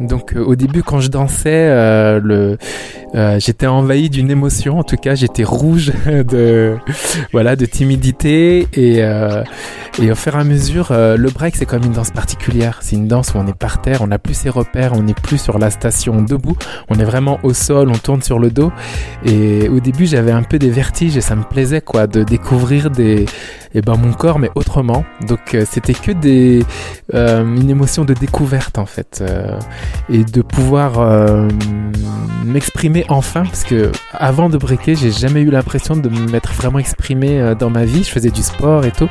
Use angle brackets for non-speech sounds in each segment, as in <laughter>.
Donc euh, au début quand je dansais, euh, euh, j'étais envahi d'une émotion. En tout cas, j'étais rouge <laughs> de voilà de timidité et euh, et au fur et à mesure, le break c'est comme une danse particulière. C'est une danse où on est par terre, on n'a plus ses repères, on n'est plus sur la station debout, on est vraiment au sol, on tourne sur le dos. Et au début, j'avais un peu des vertiges et ça me plaisait quoi de découvrir des et ben mon corps mais autrement. Donc euh, c'était que des euh, une émotion de découverte en fait euh, et de pouvoir m'exprimer enfin parce que avant de breaker, j'ai jamais eu l'impression de m'être vraiment exprimé dans ma vie. Je faisais du sport et tout,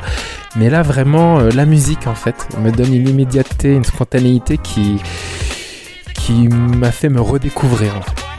mais là vraiment la musique en fait me donne une immédiateté, une spontanéité qui qui m'a fait me redécouvrir. En fait.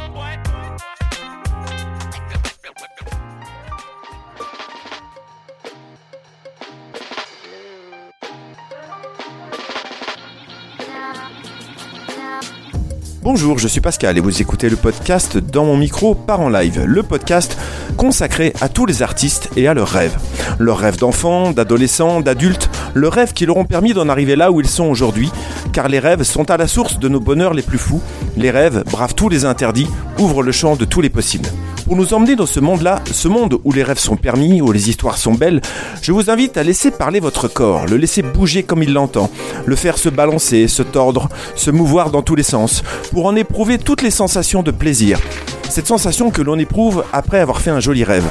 Bonjour, je suis Pascal et vous écoutez le podcast Dans mon micro part en live, le podcast consacré à tous les artistes et à leurs rêves. Leurs rêves d'enfants, d'adolescents, d'adultes, le rêve qui leur ont permis d'en arriver là où ils sont aujourd'hui, car les rêves sont à la source de nos bonheurs les plus fous. Les rêves bravent tous les interdits, ouvrent le champ de tous les possibles. Pour nous emmener dans ce monde-là, ce monde où les rêves sont permis, où les histoires sont belles, je vous invite à laisser parler votre corps, le laisser bouger comme il l'entend, le faire se balancer, se tordre, se mouvoir dans tous les sens, pour en éprouver toutes les sensations de plaisir. Cette sensation que l'on éprouve après avoir fait un joli rêve.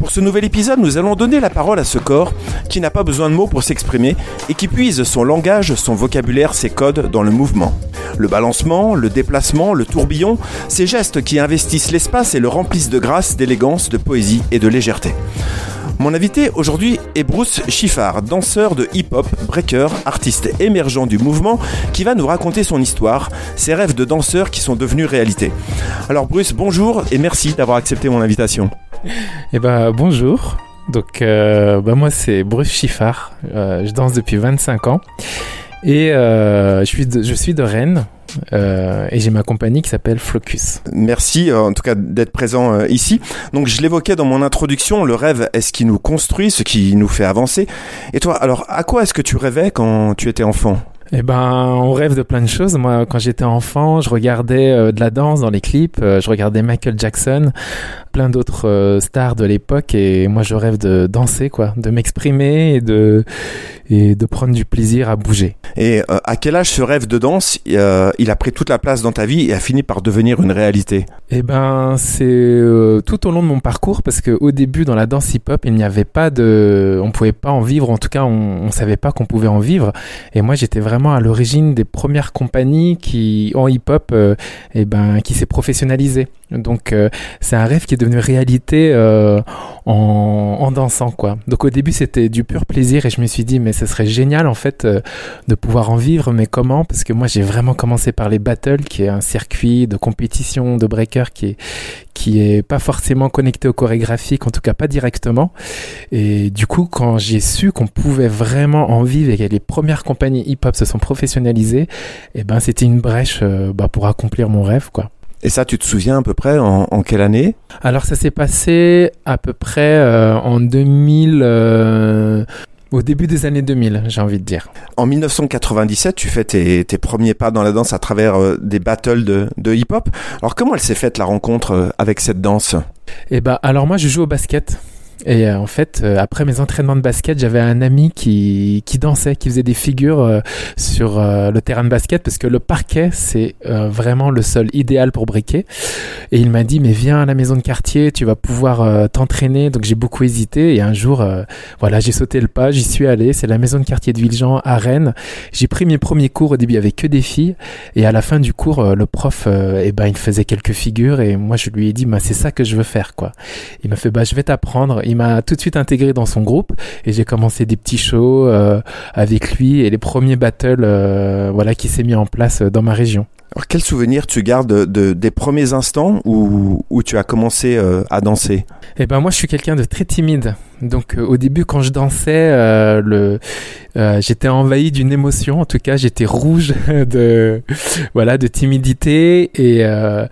Pour ce nouvel épisode, nous allons donner la parole à ce corps qui n'a pas besoin de mots pour s'exprimer et qui puise son langage, son vocabulaire, ses codes dans le mouvement. Le balancement, le déplacement, le tourbillon, ces gestes qui investissent l'espace et le remplissent de grâce, d'élégance, de poésie et de légèreté. Mon invité aujourd'hui est Bruce Schiffard, danseur de hip-hop, breaker, artiste émergent du mouvement, qui va nous raconter son histoire, ses rêves de danseur qui sont devenus réalité. Alors Bruce, bonjour et merci d'avoir accepté mon invitation. Eh ben bonjour. Donc euh, bah, moi c'est Bruce Chiffard. Euh, je danse depuis 25 ans et euh, je suis de, je suis de Rennes. euh, et j'ai ma compagnie qui s'appelle Flocus. Merci euh, en tout cas d'être présent euh, ici. Donc je l'évoquais dans mon introduction, le rêve est ce qui nous construit, ce qui nous fait avancer. Et toi, alors à quoi est-ce que tu rêvais quand tu étais enfant? Eh ben, on rêve de plein de choses. Moi, quand j'étais enfant, je regardais euh, de la danse dans les clips, euh, je regardais Michael Jackson, plein d'autres euh, stars de l'époque, et moi, je rêve de danser, quoi, de m'exprimer et de et de prendre du plaisir à bouger. Et euh, à quel âge ce rêve de danse, euh, il a pris toute la place dans ta vie et a fini par devenir une réalité? Eh ben, c'est tout au long de mon parcours parce que au début, dans la danse hip-hop, il n'y avait pas de, on pouvait pas en vivre. En tout cas, on, on savait pas qu'on pouvait en vivre. Et moi, j'étais vraiment à l'origine des premières compagnies qui, en hip-hop, euh, eh ben, qui s'est professionnalisée. Donc, euh, c'est un rêve qui est devenu réalité euh, en, en dansant, quoi. Donc, au début, c'était du pur plaisir et je me suis dit, mais ce serait génial en fait euh, de pouvoir en vivre. Mais comment? Parce que moi, j'ai vraiment commencé par les battles, qui est un circuit de compétition de breaker qui est qui est pas forcément connecté au chorégraphique, en tout cas pas directement. Et du coup, quand j'ai su qu'on pouvait vraiment en vivre et que les premières compagnies hip-hop se sont professionnalisées, eh ben c'était une brèche euh, bah, pour accomplir mon rêve, quoi. Et ça, tu te souviens à peu près en, en quelle année? Alors ça s'est passé à peu près euh, en 2000, euh, au début des années 2000, j'ai envie de dire. En 1997, tu fais tes, tes premiers pas dans la danse à travers euh, des battles de, de hip-hop. Alors comment elle s'est faite la rencontre avec cette danse? Et bah alors moi je joue au basket. Et euh, en fait, euh, après mes entraînements de basket, j'avais un ami qui, qui dansait, qui faisait des figures euh, sur le terrain de basket parce que le parquet, c'est vraiment le sol idéal pour briquer. Et il m'a dit, mais viens à la maison de quartier, tu vas pouvoir t'entraîner. Donc j'ai beaucoup hésité et un jour, voilà, j'ai sauté le pas, j'y suis allé. C'est la maison de quartier de Villejean à Rennes. J'ai pris mes premiers cours. Au début, avait que des filles. Et à la fin du cours, le prof, eh ben, il faisait quelques figures et moi, je lui ai dit, bah, c'est ça que je veux faire, quoi. Il m'a fait, bah, je vais t'apprendre. Il m'a tout de suite intégré dans son groupe et j'ai commencé des petits shows euh, avec lui et les premiers battles, euh, voilà, qui s'est mis en place euh, dans ma région. Alors quel souvenir tu gardes de, de- des premiers instants où, où tu as commencé euh, à danser? Eh ben moi je suis quelqu'un de très timide. Donc euh, au début quand je dansais, euh, euh, j'étais envahi d'une émotion. En tout cas j'étais rouge <laughs> de voilà de timidité et euh,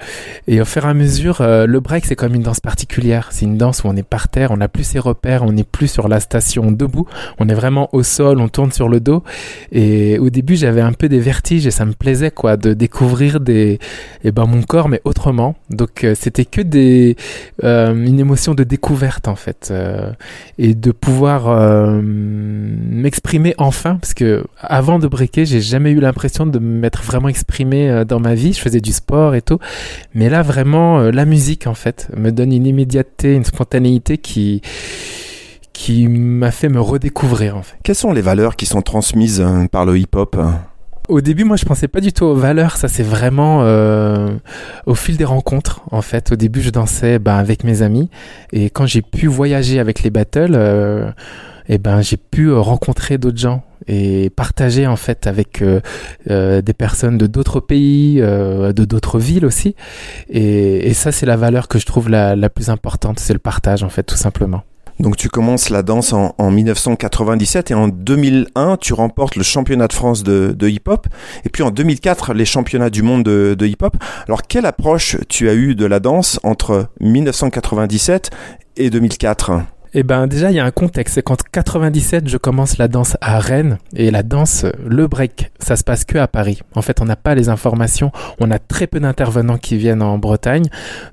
et au fur et à mesure euh, le break c'est comme une danse particulière. C'est une danse où on est par terre, on n'a plus ses repères, on n'est plus sur la station debout, on est vraiment au sol, on tourne sur le dos. Et au début j'avais un peu des vertiges et ça me plaisait quoi de découvrir des, eh ben, mon corps, mais autrement. Donc, euh, c'était que des, une émotion de découverte, en fait. Euh, et de pouvoir m'exprimer enfin, parce que avant de breaker, j'ai jamais eu l'impression de m'être vraiment exprimé dans ma vie. Je faisais du sport et tout. Mais là, vraiment, la musique, en fait, me donne une immédiateté, une spontanéité qui, qui m'a fait me redécouvrir en fait. Quelles sont les valeurs qui sont transmises par le hip-hop? Au début, moi, je pensais pas du tout aux valeurs. Ça, c'est vraiment euh, au fil des rencontres. En fait, au début, je dansais ben, avec mes amis, et quand j'ai pu voyager avec les battles, euh, et ben, j'ai pu euh, rencontrer d'autres gens et partager en fait avec euh, euh, des personnes de d'autres pays, de d'autres villes aussi. Et, et ça, c'est la valeur que je trouve la, la plus importante, c'est le partage en fait, tout simplement. Donc tu commences la danse en, 1997 et en 2001 tu remportes le championnat de France de, hip-hop et puis en 2004 les championnats du monde de, de hip-hop. Alors quelle approche tu as eu de la danse entre 1997 et 2004 eh ben déjà il y a un contexte, c'est qu'en 97 je commence la danse à Rennes. Et la danse, le break, ça se passe que à Paris. En fait on n'a pas les informations, on a très peu d'intervenants qui viennent en Bretagne,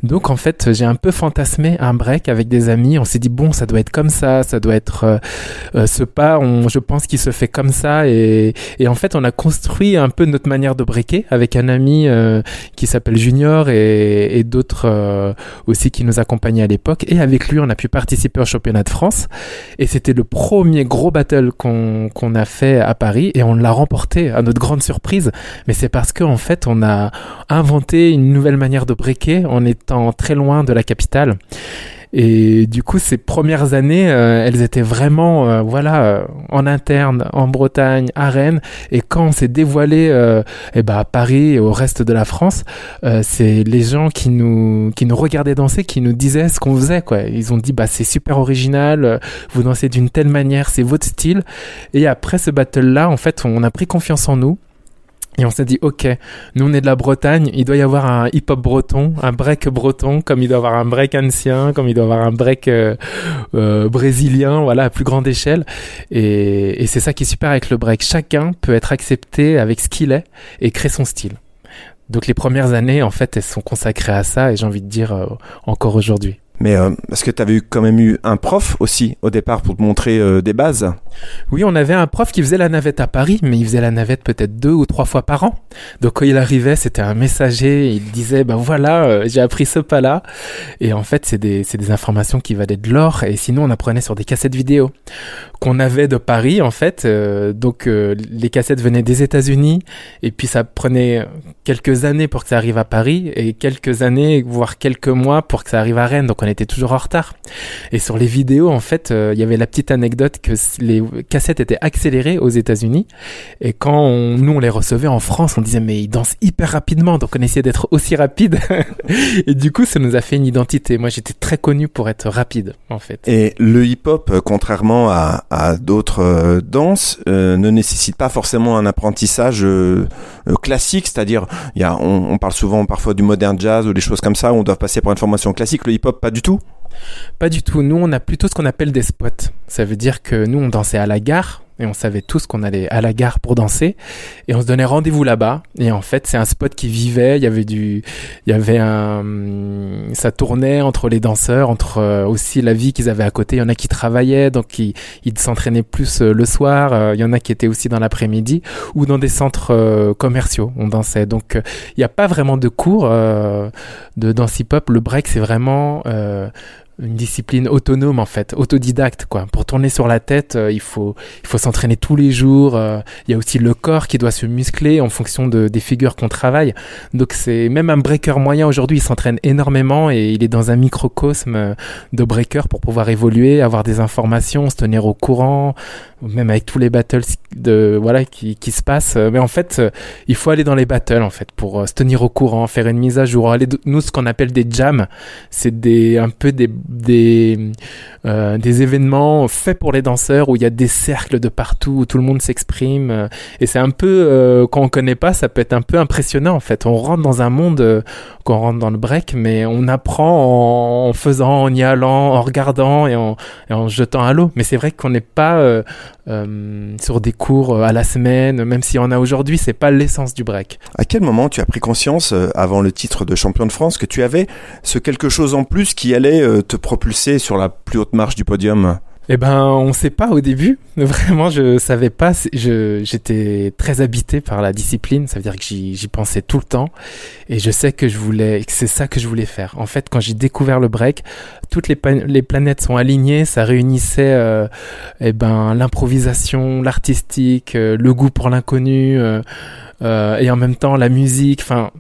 donc en fait j'ai un peu fantasmé un break avec des amis. On s'est dit bon ça doit être comme ça, ça doit être euh, euh, ce pas, on, je pense qu'il se fait comme ça. Et, et, en fait on a construit un peu notre manière de breaker avec un ami euh, qui s'appelle Junior et, et d'autres aussi qui nous accompagnaient à l'époque. Et avec lui on a pu participer au Et c'était le premier gros battle qu'on a fait à Paris et on l'a remporté à notre grande surprise. Mais c'est parce qu'en en fait, on a inventé une nouvelle manière de breaker en étant très loin de la capitale. Et du coup, ces premières années, euh, elles étaient vraiment, euh, voilà, euh, en interne, en Bretagne, à Rennes. Et quand on s'est dévoilé, eh ben, à Paris et au reste de la France, c'est les gens qui nous, qui nous regardaient danser, qui nous disaient ce qu'on faisait, quoi. Ils ont dit, bah, c'est super original, vous dansez d'une telle manière, c'est votre style. Et après ce battle-là, en fait, on a pris confiance en nous. Et on s'est dit, ok, nous on est de la Bretagne, il doit y avoir un hip-hop breton, un break breton, comme il doit y avoir un break ancien, comme il doit y avoir un break euh, euh, brésilien, voilà, à plus grande échelle. Et, c'est ça qui est super avec le break. Chacun peut être accepté avec ce qu'il est et créer son style. Donc les premières années, en fait, elles sont consacrées à ça et j'ai envie de dire euh, encore aujourd'hui. Mais euh, est-ce que tu avais quand même eu un prof aussi au départ pour te montrer euh, des bases? Oui, on avait un prof qui faisait la navette à Paris, mais il faisait la navette peut-être deux ou trois fois par an. Donc quand il arrivait, c'était un messager, il disait ben voilà, euh, j'ai appris ce pas-là. Et en fait, c'est des, des informations qui valaient de l'or. Et sinon, on apprenait sur des cassettes vidéo qu'on avait de Paris en fait. donc les cassettes venaient des États-Unis et puis ça prenait quelques années pour que ça arrive à Paris et quelques années, voire quelques mois pour que ça arrive à Rennes. Donc on était toujours en retard. Et sur les vidéos, en fait, euh, il y avait la petite anecdote que les cassettes étaient accélérées aux États-Unis. Et quand nous, on les recevait en France, on disait, mais ils dansent hyper rapidement. Donc on essayait d'être aussi rapide. <laughs> et du coup, ça nous a fait une identité. Moi, j'étais très connu pour être rapide, en fait. Et le hip-hop, euh, contrairement à, d'autres euh, danses, ne nécessite pas forcément un apprentissage classique. C'est-à-dire, on, parle souvent parfois du modern jazz ou des choses comme ça où on doit passer pour une formation classique. Le hip-hop, pas du pas du tout. Nous, on a plutôt ce qu'on appelle des spots. Ça veut dire que nous, on dansait à la gare et on savait tous qu'on allait à la gare pour danser. Et on se donnait rendez-vous là-bas. Et en fait c'est un spot qui vivait. Il y avait du il y avait un ça tournait entre les danseurs entre euh, aussi la vie qu'ils avaient à côté. Il y en a qui travaillaient donc ils, s'entraînaient plus euh, le soir. Euh, il y en a qui étaient aussi dans l'après-midi ou dans des centres commerciaux. On dansait. Donc il n'y a pas vraiment de cours de danse hip-hop le break c'est vraiment une discipline autonome en fait, autodidacte quoi. Pour tourner sur la tête, euh, il faut il faut s'entraîner tous les jours. Euh, il y a aussi le corps qui doit se muscler en fonction de, des figures qu'on travaille. Donc c'est même un breaker moyen aujourd'hui, il s'entraîne énormément et il est dans un microcosme euh, de breaker pour pouvoir évoluer, avoir des informations, se tenir au courant, même avec tous les battles de voilà qui, qui se passent. Mais en fait, il faut aller dans les battles en fait pour se tenir au courant, faire une mise à jour. Aller nous ce qu'on appelle des jams, c'est des un peu des des, euh, des événements faits pour les danseurs où il y a des cercles de partout où tout le monde s'exprime euh, et c'est un peu euh, quand on connaît pas ça peut être un peu impressionnant en fait. On rentre dans un monde euh, quand on rentre dans le break mais on apprend en, faisant en y allant en regardant et en, et en jetant à l'eau. Mais c'est vrai qu'on n'est pas euh, sur des cours à la semaine même s'il y en a aujourd'hui c'est pas l'essence du break. À quel moment tu as pris conscience, avant le titre de champion de France, que tu avais ce quelque chose en plus qui allait te propulser sur la plus haute marche du podium Eh ben, on sait pas au début. <laughs> Vraiment, je savais pas. Je, j'étais très habité par la discipline. Ça veut dire que j'y, pensais tout le temps. Et je sais que je voulais, c'est ça que je voulais faire. En fait, quand j'ai découvert le break, toutes les, planètes sont alignées. Ça réunissait, euh, eh ben, l'improvisation, l'artistique, euh, le goût pour l'inconnu, euh, et en même temps la musique. Enfin,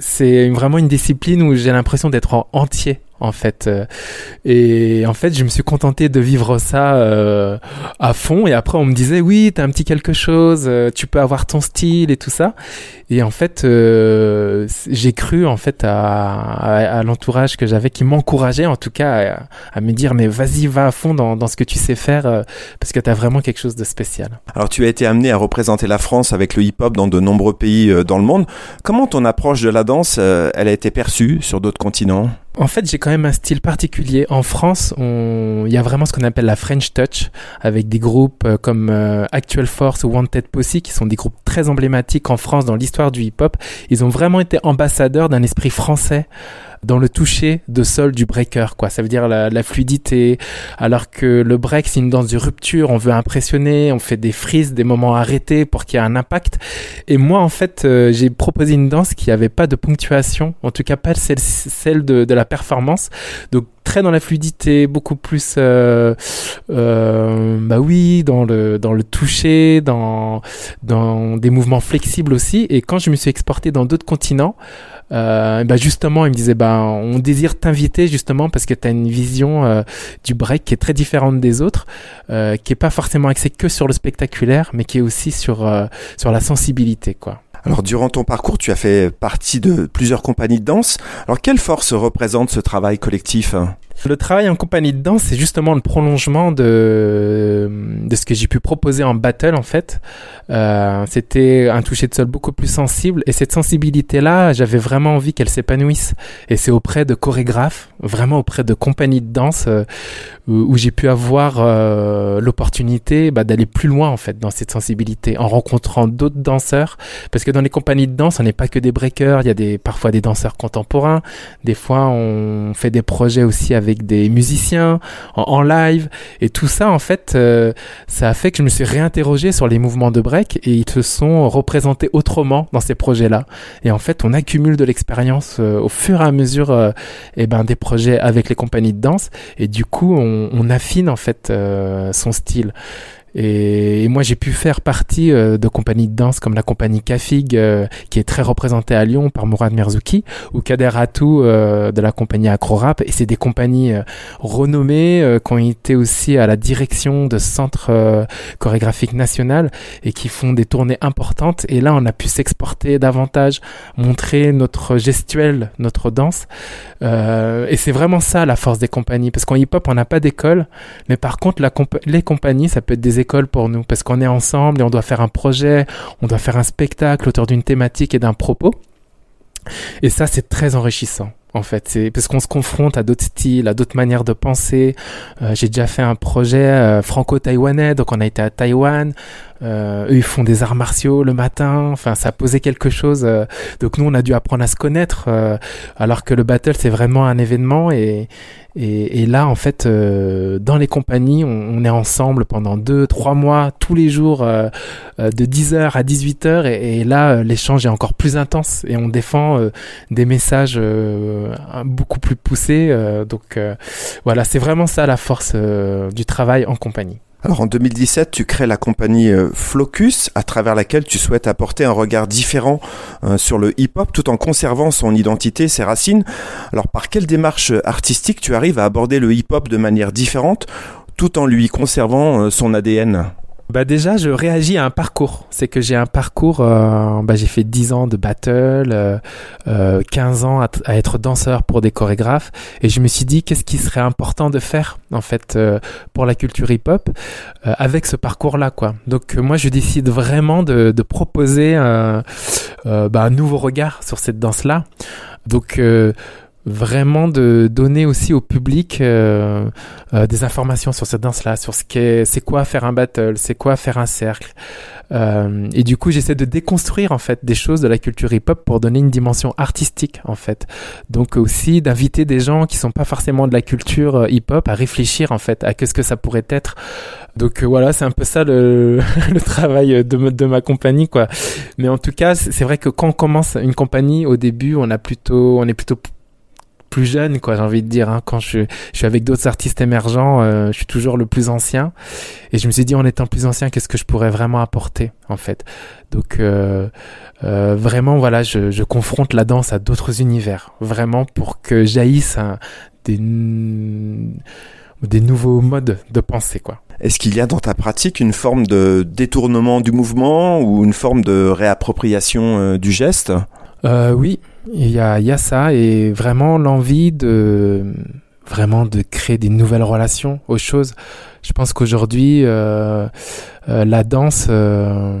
c'est vraiment une discipline où j'ai l'impression d'être en entier en fait Euh, et en fait je me suis contenté de vivre ça euh, à fond et après on me disait oui t'as un petit quelque chose euh, tu peux avoir ton style et tout ça. Et en fait euh, j'ai cru en fait à, à, à l'entourage que j'avais qui m'encourageait en tout cas à, à me dire mais vas-y va à fond dans, dans ce que tu sais faire euh, parce que t'as vraiment quelque chose de spécial. Alors tu as été amené à représenter la France avec le hip-hop dans de nombreux pays euh, dans le monde. Comment ton approche de la danse, elle a été perçue sur d'autres continents? En fait, j'ai quand même un style particulier. En France, on... il y a vraiment ce qu'on appelle la French Touch, avec des groupes euh, comme euh, Actual Force ou Wanted Posse, qui sont des groupes très emblématiques en France dans l'histoire du hip-hop. Ils ont vraiment été ambassadeurs d'un esprit français dans le toucher de sol du breaker, quoi. Ça veut dire la, la fluidité. Alors que le break, c'est une danse de rupture. On veut impressionner, on fait des frises, des moments arrêtés pour qu'il y ait un impact. Et moi, en fait, euh, j'ai proposé une danse qui avait pas de ponctuation, en tout cas pas celle, celle de, de la performance. Donc très dans la fluidité, beaucoup plus, euh, euh, bah oui, dans le dans le toucher, dans dans des mouvements flexibles aussi. Et quand je me suis exporté dans d'autres continents, euh, bah justement, il me disait, bah on désire t'inviter justement parce que tu as une vision euh, du break qui est très différente des autres, euh, qui est pas forcément axée que sur le spectaculaire, mais qui est aussi sur euh, sur la sensibilité, quoi. Alors durant ton parcours, tu as fait partie de plusieurs compagnies de danse. Alors quelle force représente ce travail collectif? Le travail en compagnie de danse, c'est justement le prolongement de, de ce que j'ai pu proposer en battle, en fait. Euh, c'était un toucher de sol beaucoup plus sensible. Et cette sensibilité-là, j'avais vraiment envie qu'elle s'épanouisse. Et c'est auprès de chorégraphes, vraiment auprès de compagnies de danse, euh, où, j'ai pu avoir euh, l'opportunité bah, d'aller plus loin, en fait, dans cette sensibilité, en rencontrant d'autres danseurs. Parce que dans les compagnies de danse, on n'est pas que des breakers, il y a des, parfois des danseurs contemporains. Des fois, on fait des projets aussi avec des musiciens en, live. Et tout ça, en fait, euh, ça a fait que je me suis réinterrogé sur les mouvements de break et ils se sont représentés autrement dans ces projets-là. Et en fait, on accumule de l'expérience euh, au fur et à mesure euh, eh ben, des projets avec les compagnies de danse. Et du coup, on, affine en fait son style. Et, et moi, j'ai pu faire partie euh, de compagnies de danse comme la compagnie Kafig, euh, qui est très représentée à Lyon par Mourad Merzouki, ou Kader Hatou euh, de la compagnie Acrorap. Et c'est des compagnies euh, renommées euh, qui ont été aussi à la direction de centres euh, chorégraphiques national et qui font des tournées importantes. Et là, on a pu s'exporter davantage, montrer notre gestuelle, notre danse. Et c'est vraiment ça la force des compagnies, parce qu'en hip-hop, on n'a pas d'école, mais par contre, la compa- les compagnies, ça peut être des pour nous, parce qu'on est ensemble et on doit faire un projet, on doit faire un spectacle autour d'une thématique et d'un propos. Et ça, c'est très enrichissant. En fait, c'est parce qu'on se confronte à d'autres styles, à d'autres manières de penser. Euh, J'ai déjà fait un projet euh, franco-taïwanais, donc on a été à Taïwan. Euh, eux, ils font des arts martiaux le matin. Enfin, ça posait quelque chose. euh, donc nous, on a dû apprendre à se connaître, euh, alors que le battle, c'est vraiment un événement. Et, et, et là, en fait, euh, dans les compagnies, on, on est ensemble pendant deux, trois mois, tous les jours, de 10h à 18h. Et, et là, l'échange est encore plus intense et on défend des messages euh, beaucoup plus poussés. euh, donc euh, voilà, c'est vraiment ça la force du travail en compagnie. Alors en 2017, tu crées la compagnie Flocus, à travers laquelle tu souhaites apporter un regard différent sur le hip-hop tout en conservant son identité, ses racines. Alors par quelle démarche artistique tu arrives à aborder le hip-hop de manière différente tout en lui conservant son ADN Bah déjà, je réagis à un parcours. C'est que j'ai un parcours, euh, bah, j'ai fait 10 ans de battle, euh, euh, 15 ans à, être danseur pour des chorégraphes, et je me suis dit qu'est-ce qui serait important de faire en fait euh, pour la culture hip-hop euh, avec ce parcours-là, quoi. Donc moi, je décide vraiment de, de proposer bah, un nouveau regard sur cette danse-là. Donc vraiment de donner aussi au public euh, euh, des informations sur cette danse-là, sur ce qu'est, c'est quoi faire un battle, c'est quoi faire un cercle. Euh, et du coup, j'essaie de déconstruire en fait des choses de la culture hip-hop pour donner une dimension artistique en fait. Donc aussi d'inviter des gens qui sont pas forcément de la culture euh, hip-hop à réfléchir en fait à qu'est-ce que ça pourrait être. Donc euh, voilà, c'est un peu ça le, <laughs> le travail de, de ma compagnie quoi. Mais en tout cas, c'est vrai que quand on commence une compagnie au début, on a plutôt, on est plutôt plus jeune, quoi, j'ai envie de dire. Hein. Quand je, je, suis avec d'autres artistes émergents, euh, je suis toujours le plus ancien. Et je me suis dit, en étant plus ancien, qu'est-ce que je pourrais vraiment apporter, en fait. Donc, euh, euh, vraiment, voilà, je, je, confronte la danse à d'autres univers, vraiment pour que jaillissent des, des nouveaux modes de pensée, quoi. Est-ce qu'il y a dans ta pratique une forme de détournement du mouvement ou une forme de réappropriation euh, du geste? Euh, Oui, il y y a ça et vraiment l'envie de vraiment de créer des nouvelles relations aux choses. Je pense qu'aujourd'hui, euh, euh, la danse euh,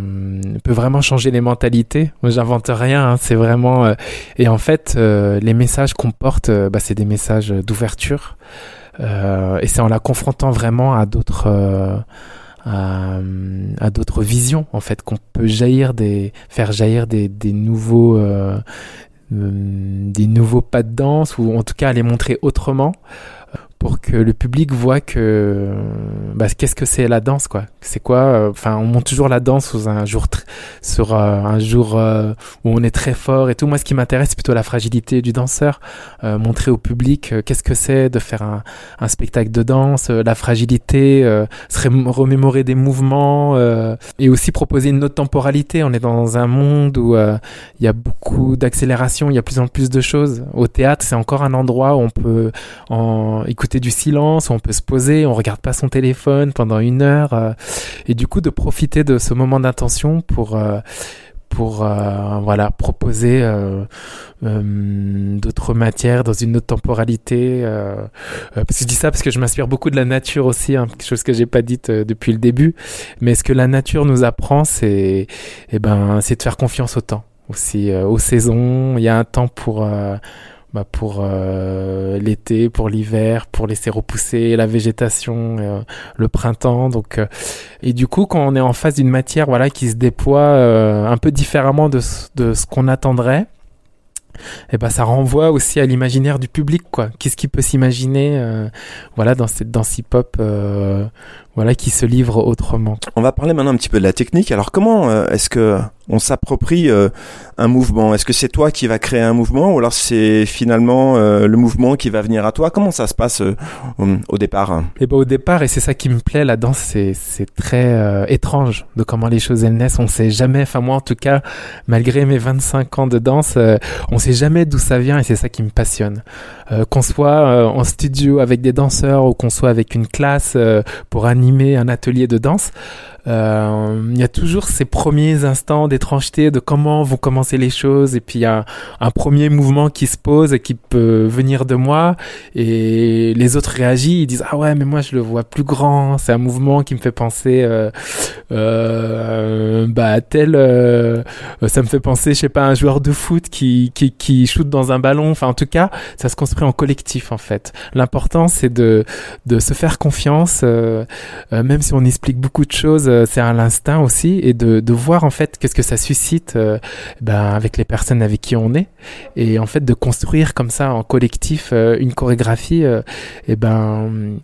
peut vraiment changer les mentalités. Moi, j'invente rien. Hein, c'est vraiment euh, et en fait, euh, les messages qu'on porte, bah, c'est des messages d'ouverture. et c'est en la confrontant vraiment à d'autres à, à d'autres visions en fait qu'on peut jaillir des faire jaillir des, des nouveaux euh, des nouveaux pas de danse ou en tout cas les montrer autrement pour que le public voit que bah, qu'est-ce que c'est la danse quoi. C'est quoi enfin on monte toujours la danse sur un jour sur euh, un jour euh, où on est très fort et tout. Moi ce qui m'intéresse c'est plutôt la fragilité du danseur euh, montrer au public qu'est-ce que c'est de faire un, un, spectacle de danse la fragilité se remémorer des mouvements et aussi proposer une autre temporalité. On est dans un monde où il y a beaucoup d'accélération il y a plus en plus de choses. Au théâtre c'est encore un endroit où on peut en écouter du silence, on peut se poser, on regarde pas son téléphone pendant une heure, euh, et du coup de profiter de ce moment d'intention pour euh, pour euh, voilà proposer d'autres matières dans une autre temporalité. je dis ça parce que je m'inspire beaucoup de la nature aussi, hein, quelque chose que j'ai pas dit depuis le début. Mais ce que la nature nous apprend, c'est eh ben c'est de faire confiance au temps aussi, aux saisons. Il y a un temps pour bah pour euh, l'été, pour l'hiver, pour laisser repousser la végétation, euh, le printemps. Donc, euh, et du coup, quand on est en face d'une matière, voilà, qui se déploie euh, un peu différemment de, de ce qu'on attendrait, et eh ben ça renvoie aussi à l'imaginaire du public, quoi. Qu'est-ce qu'il peut s'imaginer, euh, voilà, dans cette danse hip-hop, voilà, qui se livre autrement. On va parler maintenant un petit peu de la technique. Alors, comment est-ce que on s'approprie euh, un mouvement? Est-ce que c'est toi qui va créer un mouvement ou alors c'est finalement euh, le mouvement qui va venir à toi? Comment ça se passe euh, au départ? Eh ben au départ, et c'est ça qui me plaît, la danse, c'est c'est très euh, étrange de comment les choses elles naissent. On sait jamais, enfin moi en tout cas, malgré mes 25 ans de danse, euh, on sait jamais d'où ça vient et c'est ça qui me passionne. qu'on soit en studio avec des danseurs ou qu'on soit avec une classe pour animer un atelier de danse, euh, il y a toujours ces premiers instants d'étrangeté de comment vont commencer les choses. Et puis il y a un premier mouvement qui se pose et qui peut venir de moi. Et les autres réagissent. Ils disent ah ouais mais moi je le vois plus grand. C'est un mouvement qui me fait penser euh, euh, bah tel euh, ça me fait penser je sais pas un joueur de foot qui qui qui shoot dans un ballon. Enfin en tout cas ça se construit en collectif en fait. L'important c'est de de se faire confiance euh, même si on explique beaucoup de choses c'est à l'instinct aussi et de, de voir en fait qu'est-ce que ça suscite euh, ben, avec les personnes avec qui on est et en fait de construire comme ça en collectif euh, une chorégraphie et ben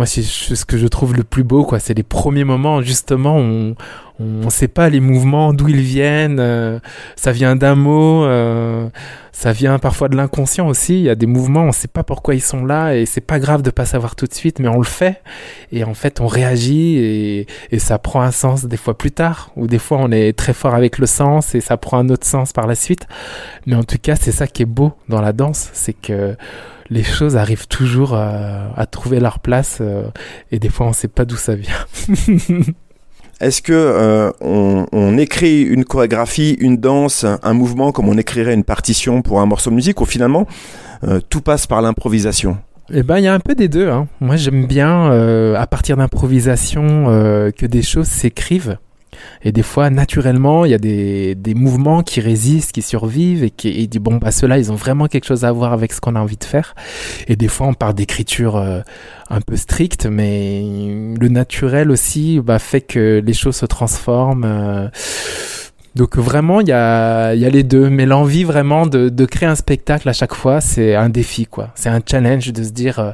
moi c'est ce que je trouve le plus beau quoi. C'est les premiers moments justement on on ne sait pas les mouvements d'où ils viennent euh, ça vient d'un mot euh, ça vient parfois de l'inconscient aussi. Il y a des mouvements on ne sait pas pourquoi ils sont là et c'est pas grave de pas savoir tout de suite mais on le fait. Et en fait on réagit et, et ça prend un sens des fois plus tard ou des fois on est très fort avec le sens et ça prend un autre sens par la suite. Mais en tout cas c'est ça qui est beau dans la danse c'est que les choses arrivent toujours à, à trouver leur place euh, et des fois on sait pas d'où ça vient <laughs> est-ce que on, on, écrit une chorégraphie, une danse, un mouvement comme on écrirait une partition pour un morceau de musique, ou finalement tout passe par l'improvisation? Eh ben, il y a un peu des deux. Hein. Moi, j'aime bien, euh, à partir d'improvisation, euh, que des choses s'écrivent. Et des fois, naturellement, il y a des, des mouvements qui résistent, qui survivent et qui et bon bah ceux-là, ils ont vraiment quelque chose à voir avec ce qu'on a envie de faire. Et des fois, on part d'écriture euh, un peu stricte, mais le naturel aussi bah, fait que les choses se transforment. Euh, donc vraiment, il y a, y a les deux. Mais l'envie vraiment de, créer un spectacle à chaque fois, c'est un défi, quoi. C'est un challenge de se dire, euh,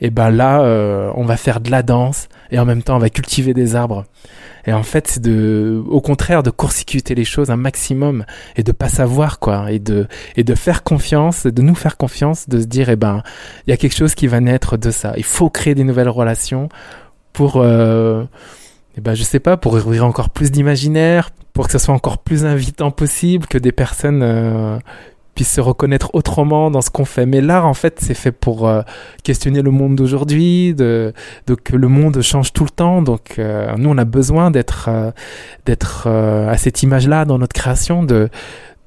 eh ben là, euh, on va faire de la danse et en même temps, on va cultiver des arbres. Et en fait, c'est de, au contraire, de court-circuiter les choses un maximum et de pas savoir, quoi. Et de, et de faire confiance, de nous faire confiance, de se dire, eh ben, il y a quelque chose qui va naître de ça. Il faut créer des nouvelles relations pour, euh, eh ben, je sais pas, pour ouvrir encore plus d'imaginaire, pour que ce soit encore plus invitant possible, que des personnes euh, puissent se reconnaître autrement dans ce qu'on fait. Mais l'art, en fait, c'est fait pour euh, questionner le monde d'aujourd'hui, que le monde change tout le temps. Donc, euh, nous, on a besoin d'être à cette image-là dans notre création, de,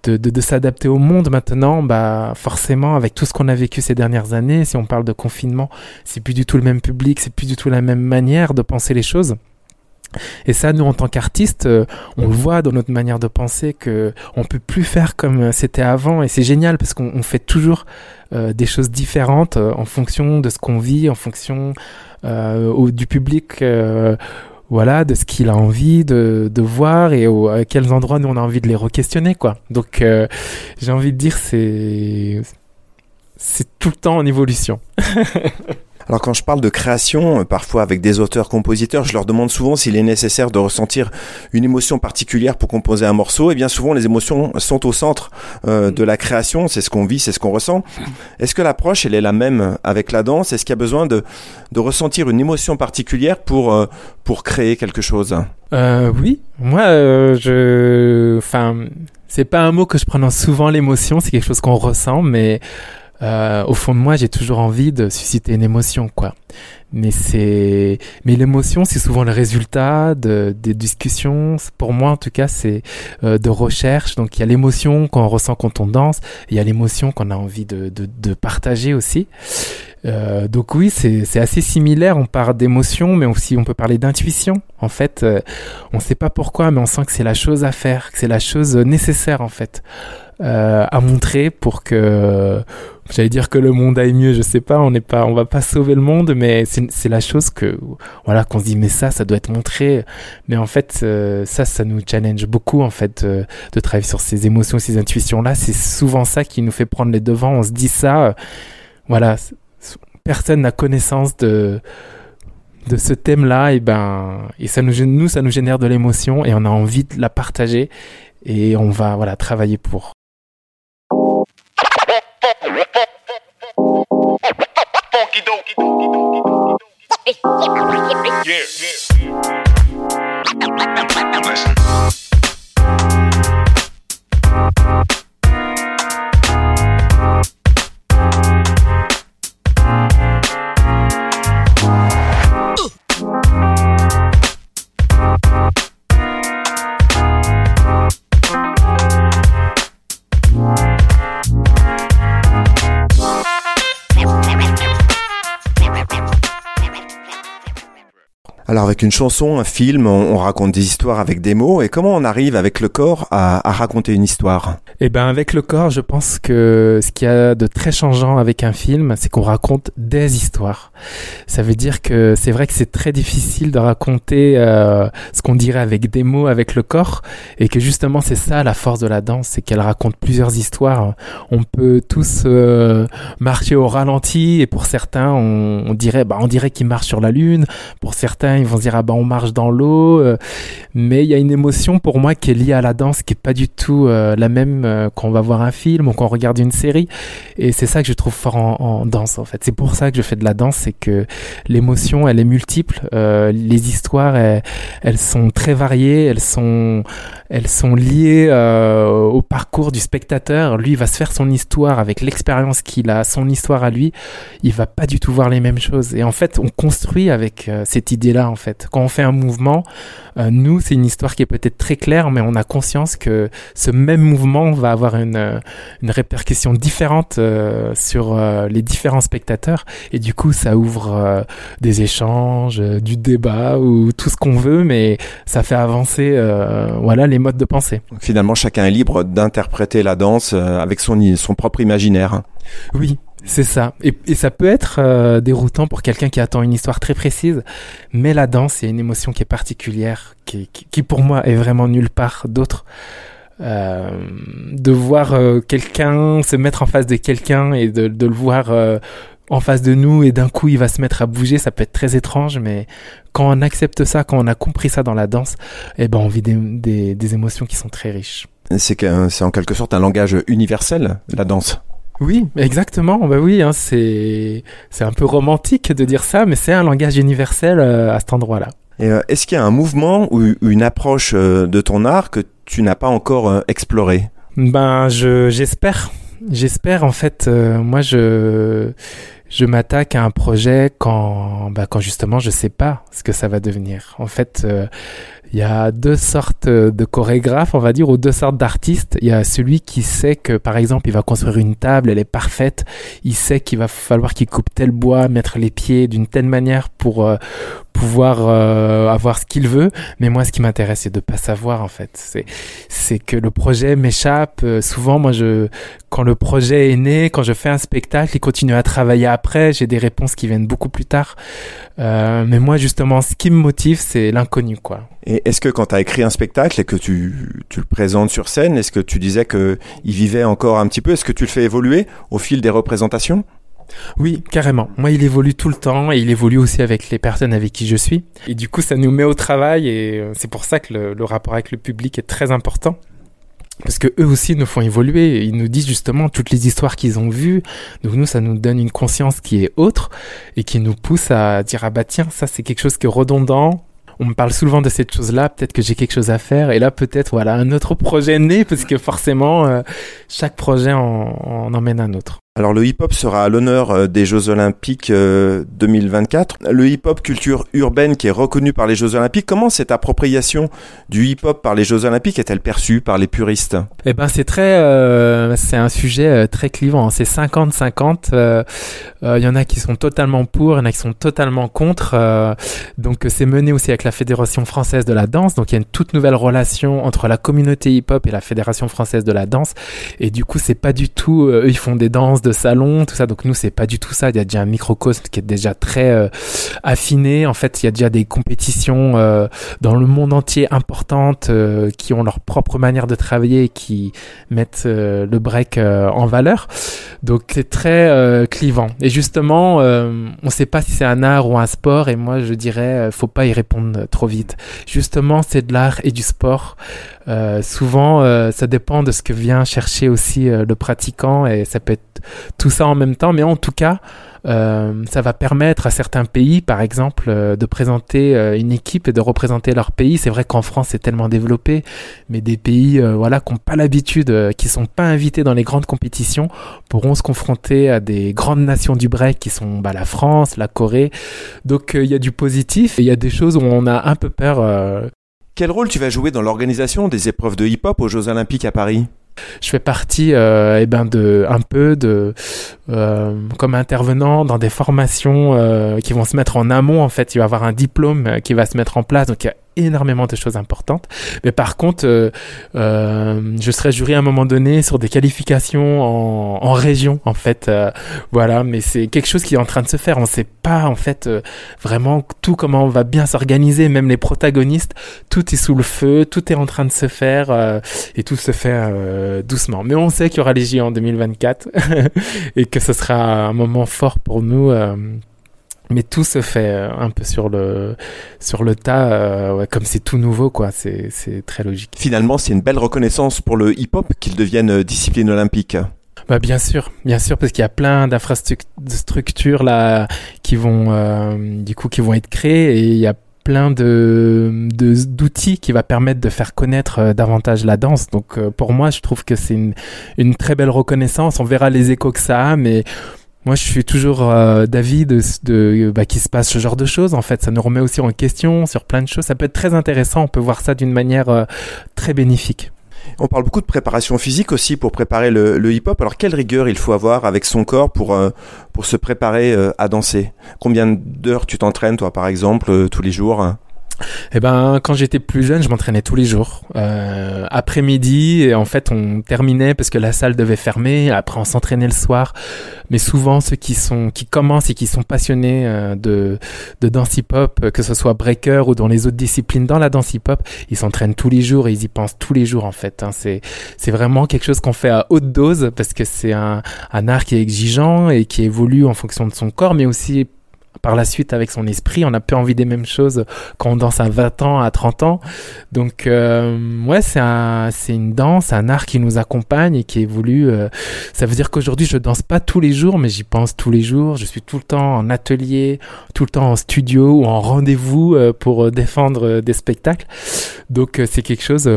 de s'adapter au monde maintenant, bah forcément avec tout ce qu'on a vécu ces dernières années, si on parle de confinement, c'est plus du tout le même public, c'est plus du tout la même manière de penser les choses. Et ça, nous, en tant qu'artistes, euh, on le voit dans notre manière de penser que on peut plus faire comme c'était avant. Et c'est génial parce qu'on fait toujours euh, des choses différentes euh, en fonction de ce qu'on vit, en fonction du public. voilà, de ce qu'il a envie de, de voir et à quels endroits nous on a envie de les re-questionner, quoi. Donc, j'ai envie de dire, c'est, c'est tout le temps en évolution. <laughs> Alors quand je parle de création, euh, parfois avec des auteurs-compositeurs, je leur demande souvent s'il est nécessaire de ressentir une émotion particulière pour composer un morceau. Et bien souvent, les émotions sont au centre euh, de la création. C'est ce qu'on vit, c'est ce qu'on ressent. Est-ce que l'approche, elle est la même avec la danse? Est-ce qu'il y a besoin de, de ressentir une émotion particulière pour, euh, pour créer quelque chose? Euh, Oui, moi, je... Enfin, c'est pas un mot que je prononce souvent, l'émotion. C'est quelque chose qu'on ressent, mais euh, au fond de moi, j'ai toujours envie de susciter une émotion, quoi. Mais c'est, mais l'émotion, c'est souvent le résultat de des discussions. Pour moi, en tout cas, c'est euh, de recherche. Donc, il y a l'émotion qu'on ressent quand on danse. Il y a l'émotion qu'on a envie de, de, de partager aussi. Euh, donc oui, c'est assez similaire. On parle d'émotion, mais aussi on peut parler d'intuition. En fait, euh, on ne sait pas pourquoi, mais on sent que c'est la chose à faire, que c'est la chose nécessaire en fait euh, à montrer pour que j'allais dire que le monde aille mieux je sais pas on n'est pas on va pas sauver le monde mais c'est la chose que voilà qu'on se dit mais ça ça doit être montré mais en fait euh, ça ça nous challenge beaucoup en fait euh, de travailler sur ces émotions ces intuitions là c'est souvent ça qui nous fait prendre les devants on se dit ça euh, voilà personne n'a connaissance de de ce thème-là, et ben, et ça nous, nous, ça nous génère de l'émotion et on a envie de la partager et on va, voilà, travailler pour. Okie dokie dokie dokie dokie. Yeah. yeah. Listen. Alors avec une chanson, un film, on, raconte des histoires avec des mots. Et comment on arrive avec le corps à, raconter une histoire? Eh ben avec le corps, je pense que ce qu'il y a de très changeant avec un film, c'est qu'on raconte des histoires. Ça veut dire que c'est vrai que c'est très difficile de raconter euh, ce qu'on dirait avec des mots, avec le corps, et que justement c'est ça la force de la danse, c'est qu'elle raconte plusieurs histoires. On peut tous euh, marcher au ralenti, et pour certains, on, on dirait, bah, on dirait qu'ils marchent sur la lune. Pour certains ils vont se dire ah bah on marche dans l'eau, euh, mais il y a une émotion pour moi qui est liée à la danse qui est pas du tout euh, la même euh, quand on va voir un film ou quand on regarde une série, et c'est ça que je trouve fort en, danse en fait. C'est pour ça que je fais de la danse, c'est que l'émotion elle est multiple, les histoires elles, sont très variées, elles sont elles sont liées au parcours du spectateur. Lui il va se faire son histoire avec l'expérience qu'il a, son histoire à lui, il va pas du tout voir les mêmes choses, et en fait on construit avec cette idée là en fait. Quand on fait un mouvement, euh, nous, c'est une histoire qui est peut-être très claire, mais on a conscience que ce même mouvement va avoir une, euh, une répercussion différente euh, sur les différents spectateurs. Et du coup, ça ouvre des échanges, du débat ou tout ce qu'on veut, mais ça fait avancer voilà, les modes de pensée. Finalement, chacun est libre d'interpréter la danse avec son, son propre imaginaire. Oui, c'est ça. Et, ça peut être euh, déroutant pour quelqu'un qui attend une histoire très précise, mais la danse, c'est une émotion qui est particulière, qui, qui, pour moi est vraiment nulle part d'autre. Euh, de voir euh, quelqu'un se mettre en face de quelqu'un et de, de le voir en face de nous et d'un coup il va se mettre à bouger, ça peut être très étrange, mais quand on accepte ça, quand on a compris ça dans la danse, eh ben on vit des, des, des émotions qui sont très riches. C'est en quelque sorte un langage universel, la danse. Oui, exactement. Bah oui, hein, c'est c'est un peu romantique de dire ça, mais c'est un langage universel euh, à cet endroit-là. Euh, est-ce qu'il y a un mouvement ou une approche euh, de ton art que tu n'as pas encore exploré? Ben, je j'espère. J'espère en fait. moi, je je m'attaque à un projet quand bah, quand justement je sais pas ce que ça va devenir. En fait, il y a deux sortes de chorégraphes, on va dire, ou deux sortes d'artistes. Il y a celui qui sait que, par exemple, il va construire une table, elle est parfaite. Il sait qu'il va falloir qu'il coupe tel bois, mettre les pieds d'une telle manière pour euh, pouvoir euh, avoir ce qu'il veut. Mais moi, ce qui m'intéresse, c'est de pas savoir, en fait. C'est, c'est que le projet m'échappe. Euh, souvent, moi, je, quand le projet est né, quand je fais un spectacle, il continue à travailler après. J'ai des réponses qui viennent beaucoup plus tard. mais moi, justement, ce qui me motive, c'est l'inconnu, quoi. Est-ce que quand tu as écrit un spectacle et que tu, le présentes sur scène, est-ce que tu disais qu'il vivait encore un petit peu? Est-ce que tu le fais évoluer au fil des représentations? Oui, carrément. Moi, il évolue tout le temps et il évolue aussi avec les personnes avec qui je suis. Et du coup, ça nous met au travail et euh, c'est pour ça que le, le rapport avec le public est très important parce que eux aussi nous font évoluer. Ils nous disent justement toutes les histoires qu'ils ont vues. Donc nous, ça nous donne une conscience qui est autre et qui nous pousse à dire ah bah tiens, ça c'est quelque chose qui est redondant on me parle souvent de cette chose-là, peut-être que j'ai quelque chose à faire, et là peut-être voilà un autre projet né, parce que forcément euh, chaque projet en, en emmène un autre. Alors le hip-hop sera à l'honneur euh, des Jeux Olympiques 2024. Euh, le hip-hop culture urbaine qui est reconnue par les Jeux Olympiques, comment cette appropriation du hip-hop par les Jeux Olympiques est-elle perçue par les puristes? Eh ben c'est très, euh, c'est un sujet très clivant. C'est 50-50. Il y en a qui sont totalement pour, il y en a qui sont totalement contre. donc c'est mené aussi avec la Fédération française de la danse. Donc il y a une toute nouvelle relation entre la communauté hip-hop et la Fédération française de la danse. Et du coup c'est pas du tout, eux ils font des danses de salon, tout ça. Donc nous, c'est pas du tout ça. Il y a déjà un microcosme qui est déjà très euh, affiné. En fait, il y a déjà des compétitions euh, dans le monde entier importantes euh, qui ont leur propre manière de travailler et qui mettent le break en valeur. Donc c'est très clivant. Et justement, on sait pas si c'est un art ou un sport. Et moi, je dirais, faut pas y répondre trop vite. Justement, c'est de l'art et du sport. souvent, ça dépend de ce que vient chercher aussi le pratiquant et ça peut tout ça en même temps, mais en tout cas, euh, ça va permettre à certains pays, par exemple, euh, de présenter euh, une équipe et de représenter leur pays. C'est vrai qu'en France, c'est tellement développé, mais des pays, voilà, qui n'ont pas l'habitude, qui sont pas invités dans les grandes compétitions, pourront se confronter à des grandes nations du break qui sont bah, la France, la Corée. Donc, il y a du positif et il y a des choses où on a un peu peur. Quel rôle tu vas jouer dans l'organisation des épreuves de hip-hop aux Jeux Olympiques à Paris? Je fais partie euh, eh ben de un peu de euh, comme intervenant dans des formations euh, qui vont se mettre en amont en fait. Il va y avoir un diplôme euh, qui va se mettre en place énormément de choses importantes. Mais par contre, euh, euh, je serai jury à un moment donné sur des qualifications en, en région, en fait. Euh, voilà, mais c'est quelque chose qui est en train de se faire. On ne sait pas, en fait, euh, vraiment tout comment on va bien s'organiser. Même les protagonistes, tout est sous le feu, tout est en train de se faire euh, et tout se fait doucement. Mais on sait qu'il y aura les J en 2024 <laughs> et que ce sera un moment fort pour nous mais tout se fait euh, un peu sur le sur le tas euh, ouais, comme c'est tout nouveau quoi c'est c'est très logique finalement c'est une belle reconnaissance pour le hip hop qu'il devienne euh, discipline olympique bah bien sûr, bien sûr, parce qu'il y a plein d'infrastructures là qui vont euh, du coup qui vont être créées et il y a plein de d'outils qui va permettre de faire connaître davantage la danse. Donc pour moi, je trouve que c'est une, une très belle reconnaissance. On verra les échos que ça a, mais Moi, je suis toujours euh, d'avis de, de bah, qu'il se passe ce genre de choses. En fait, ça nous remet aussi en question sur plein de choses. Ça peut être très intéressant. On peut voir ça d'une manière euh, très bénéfique. On parle beaucoup de préparation physique aussi pour préparer le, hip-hop. Alors, quelle rigueur il faut avoir avec son corps pour, euh, pour se préparer à danser? Combien d'heures tu t'entraînes, toi, par exemple, tous les jours eh ben, quand j'étais plus jeune, je m'entraînais tous les jours. Euh, après-midi, et en fait, on terminait parce que la salle devait fermer. Après, on s'entraînait le soir. Mais souvent, ceux qui sont, qui commencent et qui sont passionnés euh, de, de danse hip-hop, que ce soit breaker ou dans les autres disciplines dans la danse hip-hop, ils s'entraînent tous les jours et ils y pensent tous les jours, en fait. Hein. C'est, c'est vraiment quelque chose qu'on fait à haute dose parce que c'est un, un art qui est exigeant et qui évolue en fonction de son corps, mais aussi par la suite avec son esprit. On n'a plus envie des mêmes choses quand on danse à 20 ans, à 30 ans. Donc euh, ouais, c'est un, c'est une danse, un art qui nous accompagne et qui évolue. Euh, ça veut dire qu'aujourd'hui, je danse pas tous les jours, mais j'y pense tous les jours. Je suis tout le temps en atelier, tout le temps en studio ou en rendez-vous euh, pour défendre des spectacles. Donc c'est quelque chose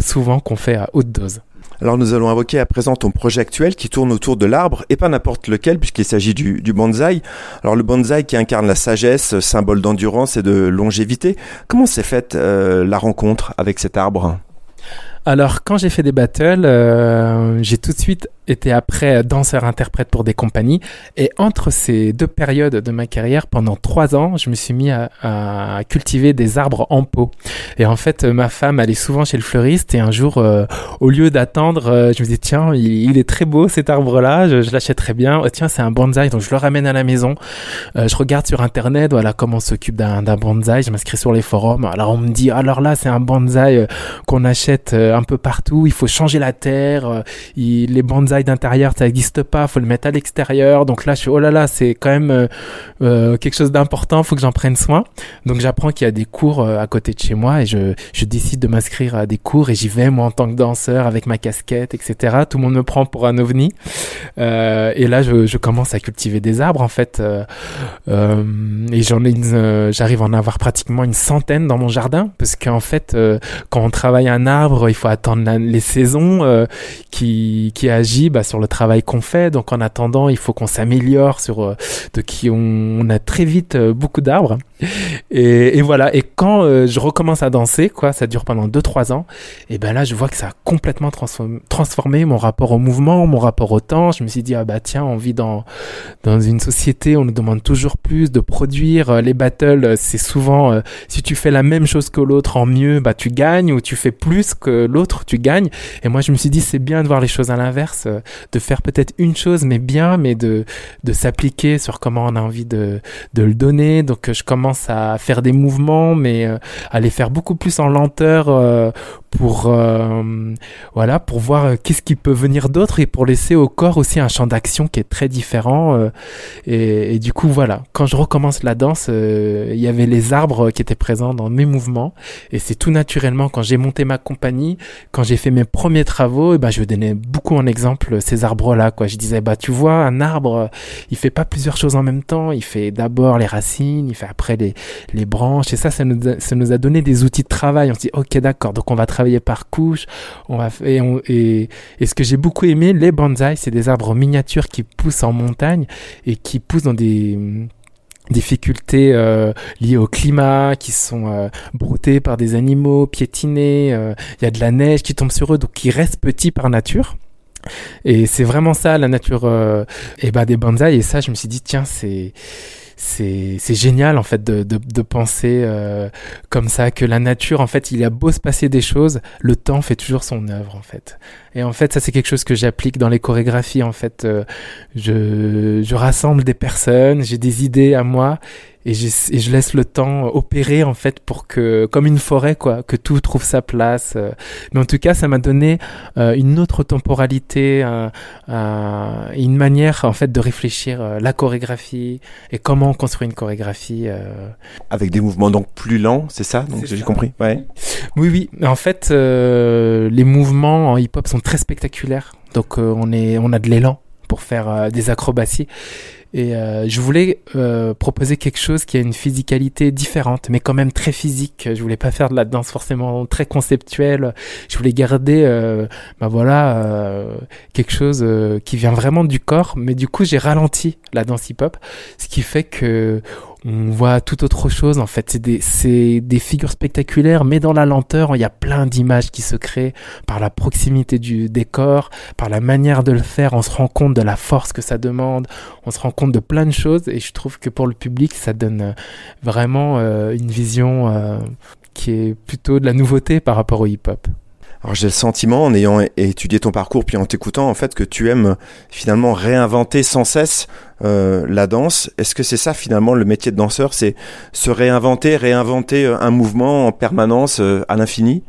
souvent qu'on fait à haute dose. Alors nous allons invoquer à présent ton projet actuel qui tourne autour de l'arbre et pas n'importe lequel puisqu'il s'agit du, du bonsaï. Alors le bonsaï qui incarne la sagesse, symbole d'endurance et de longévité. Comment s'est faite euh, la rencontre avec cet arbre? Alors, quand j'ai fait des battles, euh, j'ai tout de suite été après danseur-interprète pour des compagnies. Et entre ces deux périodes de ma carrière, pendant trois ans, je me suis mis à, à cultiver des arbres en pot. Et en fait, ma femme allait souvent chez le fleuriste et un jour, euh, au lieu d'attendre, euh, je me disais, tiens, il, est très beau cet arbre-là, je, je l'achèterais bien. Oh, tiens, c'est un bonsaï, donc je le ramène à la maison. je regarde sur Internet, voilà, comment on s'occupe d'un bonsaï. Je m'inscris sur les forums. Alors on me dit, alors là, c'est un bonsaï qu'on achète un peu partout, il faut changer la terre, euh, les d'intérieur ça n'existe pas, faut le mettre à l'extérieur. Donc là je suis oh là là, c'est quand même euh, euh, quelque chose d'important, faut que j'en prenne soin. Donc j'apprends qu'il y a des cours à côté de chez moi et je, je décide de m'inscrire à des cours et j'y vais moi en tant que danseur avec ma casquette, etc. Tout le monde me prend pour un ovni. et là je, commence à cultiver des arbres en fait et j'en ai j'arrive à en avoir pratiquement une centaine dans mon jardin parce qu'en fait quand on travaille un arbre il faut attendre les saisons euh, qui, qui bah, sur le travail qu'on fait. Donc en attendant, il faut qu'on s'améliore sur euh, de qui on, a très vite euh, beaucoup d'arbres. <laughs> Et, et, voilà. Et quand je recommence à danser, quoi, ça dure pendant 2-3 ans. Et ben là, je vois que ça a complètement transformé, transformé mon rapport au mouvement, mon rapport au temps. Je me suis dit ah bah tiens, on vit dans dans une société, on nous demande toujours plus de produire. Les battles, c'est souvent si tu fais la même chose que l'autre en mieux, bah tu gagnes ou tu fais plus que l'autre tu gagnes. Et moi, je me suis dit, c'est bien de voir les choses à l'inverse, euh, de faire peut-être une chose, mais bien, mais de, de s'appliquer sur comment on a envie de, de le donner. Donc, euh, je commence à faire des mouvements, mais euh, à les faire beaucoup plus en lenteur pour euh, voilà pour voir euh, qu'est-ce qui peut venir d'autre et pour laisser au corps aussi un champ d'action qui est très différent euh, et, et, du coup voilà. Quand je recommence la danse il y avait les arbres qui étaient présents dans mes mouvements et c'est tout naturellement. Quand j'ai monté ma compagnie quand j'ai fait mes premiers travaux et ben je donnais beaucoup en exemple ces arbres là quoi. Je disais bah tu vois un arbre il fait pas plusieurs choses en même temps. Il fait d'abord les racines il fait après les branches. Et ça ça nous a, donné des outils de travail. On se dit ok d'accord. Donc on va travailler par couche. On va, et, ce que j'ai beaucoup aimé, les bonsaïs, c'est des arbres miniatures qui poussent en montagne et qui poussent dans des difficultés euh, liées au climat, qui sont euh, broutés par des animaux, piétinés, euh, il y a de la neige qui tombe sur eux, donc qui restent petits par nature. Et c'est vraiment ça la nature et ben des bonsaïs. Et ça je me suis dit tiens c'est c'est génial en fait de, de, de penser euh, comme ça que la nature en fait il a beau se passer des choses le temps fait toujours son œuvre en fait. Et en fait ça c'est quelque chose que j'applique dans les chorégraphies en fait euh, je, je rassemble des personnes j'ai des idées à moi et, et, je laisse le temps opérer en fait pour que comme une forêt quoi que tout trouve sa place. Euh. mais en tout cas ça m'a donné euh, une autre temporalité euh, une manière en fait de réfléchir la chorégraphie et comment construire une chorégraphie avec des mouvements donc plus lents c'est ça donc j'ai compris ouais. Oui oui. En fait les mouvements en hip hop sont très spectaculaires. Donc on est on a de l'élan pour faire des acrobaties et euh, je voulais euh, proposer quelque chose qui a une physicalité différente, mais quand même très physique. Je voulais pas faire de la danse forcément très conceptuelle. Je voulais garder, euh, bah voilà, euh, quelque chose euh, qui vient vraiment du corps. Mais du coup, j'ai ralenti la danse hip-hop, ce qui fait que on voit tout autre chose en fait. C'est des, des figures spectaculaires, mais dans la lenteur, il y a plein d'images qui se créent par la proximité du décor, par la manière de le faire. On se rend compte de la force que ça demande, on se rend compte de plein de choses, et je trouve que pour le public, ça donne euh, vraiment euh, une vision euh, qui est plutôt de la nouveauté par rapport au hip-hop. Alors j'ai le sentiment, en ayant étudié ton parcours puis en t'écoutant, en fait, que tu aimes finalement réinventer sans cesse euh, la danse. Est-ce que c'est ça finalement le métier de danseur, c'est se réinventer, réinventer euh, un mouvement en permanence euh, à l'infini?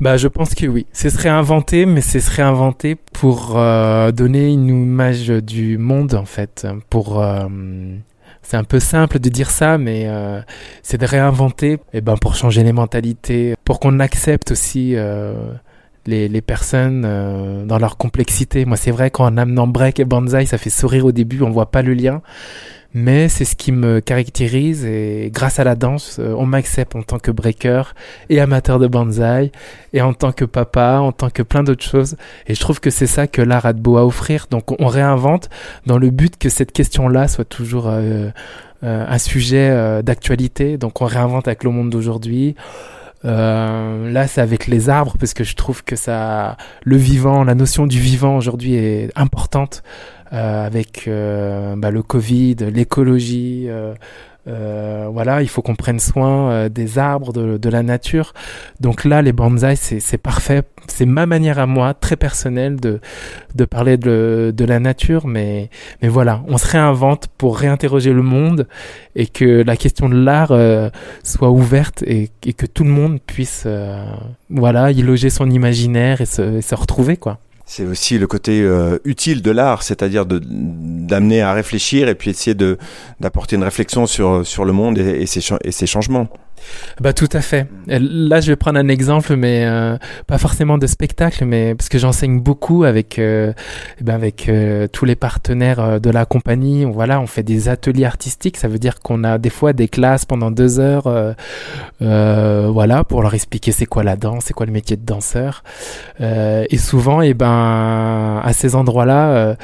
Bah, je pense que oui. C'est se réinventer, mais c'est se réinventer pour euh, donner une image du monde, en fait. Pour, euh, c'est un peu simple de dire ça, mais euh, c'est de réinventer, et eh ben pour changer les mentalités, pour qu'on accepte aussi les, les, personnes euh, dans leur complexité. Moi, c'est vrai qu'en amenant break et banzai, ça fait sourire au début, on voit pas le lien, mais c'est ce qui me caractérise et grâce à la danse, euh, on m'accepte en tant que breaker et amateur de banzai et en tant que papa, en tant que plein d'autres choses. Et je trouve que c'est ça que l'art a de beau à offrir. Donc, on réinvente dans le but que cette question-là soit toujours euh, un sujet d'actualité. Donc, on réinvente avec le monde d'aujourd'hui. Euh, là, c'est avec les arbres parce que je trouve que ça, le vivant, la notion du vivant aujourd'hui est importante euh, avec euh, bah, le Covid, l'écologie, euh, euh, voilà, il faut qu'on prenne soin euh, des arbres, de, de, la nature. Donc là, les bonsaïs, c'est parfait. C'est ma manière à moi, très personnelle, de, de parler de, de, la nature. Mais, mais voilà, on se réinvente pour réinterroger le monde et que la question de l'art euh, soit ouverte et, et, que tout le monde puisse, euh, voilà, y loger son imaginaire et se, et se retrouver, quoi. C'est aussi le côté euh, utile de l'art, c'est-à-dire de d'amener à réfléchir et puis essayer d'apporter une réflexion sur sur le monde et, et, ses, et ses changements. Bah tout à fait. Là, je vais prendre un exemple, mais euh, pas forcément de spectacle, mais parce que j'enseigne beaucoup avec euh, eh ben avec euh, tous les partenaires euh, de la compagnie. Voilà, on fait des ateliers artistiques. Ça veut dire qu'on a des fois des classes pendant deux heures, euh, voilà, pour leur expliquer c'est quoi la danse, c'est quoi le métier de danseur. et souvent, et eh ben à ces endroits-là,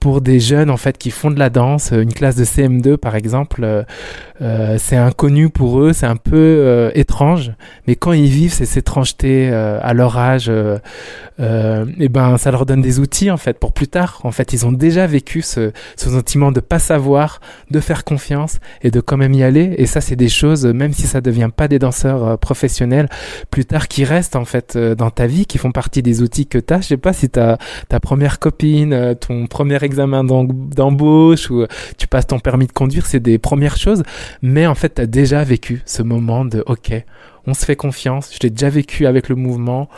pour des jeunes en fait qui font de la danse, une classe de CM2 par exemple, c'est inconnu pour eux, c'est un peu euh, étrange, mais quand ils vivent ces étrangetés euh, à leur âge, euh, et euh, eh ben ça leur donne des outils en fait pour plus tard. En fait, ils ont déjà vécu ce, ce sentiment de pas savoir, de faire confiance et de quand même y aller. Et ça, c'est des choses, même si ça devient pas des danseurs professionnels, plus tard qui restent en fait dans ta vie, qui font partie des outils que tu as. Je sais pas si ta ta première copine, ton premier examen d'embauche ou tu passes ton permis de conduire, c'est des premières choses, mais en fait, tu as déjà vécu ce moment de OK, on se fait confiance, je l'ai déjà vécu avec le mouvement.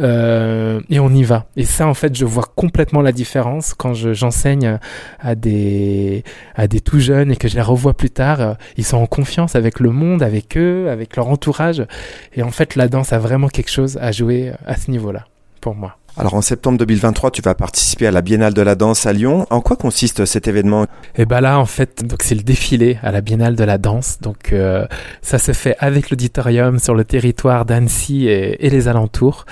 Euh, et on y va. Et ça, en fait, je vois complètement la différence quand j'enseigne à des à des tout jeunes et que je les revois plus tard. Euh, ils sont en confiance avec le monde, avec eux, avec leur entourage. Et en fait, la danse a vraiment quelque chose à jouer à ce niveau-là, pour moi. Alors en septembre 2023, tu vas participer à la Biennale de la danse à Lyon. En quoi consiste cet événement? Eh ben là, en fait, donc c'est le défilé à la Biennale de la danse. Donc euh, ça se fait avec l'auditorium sur le territoire d'Annecy et, les alentours.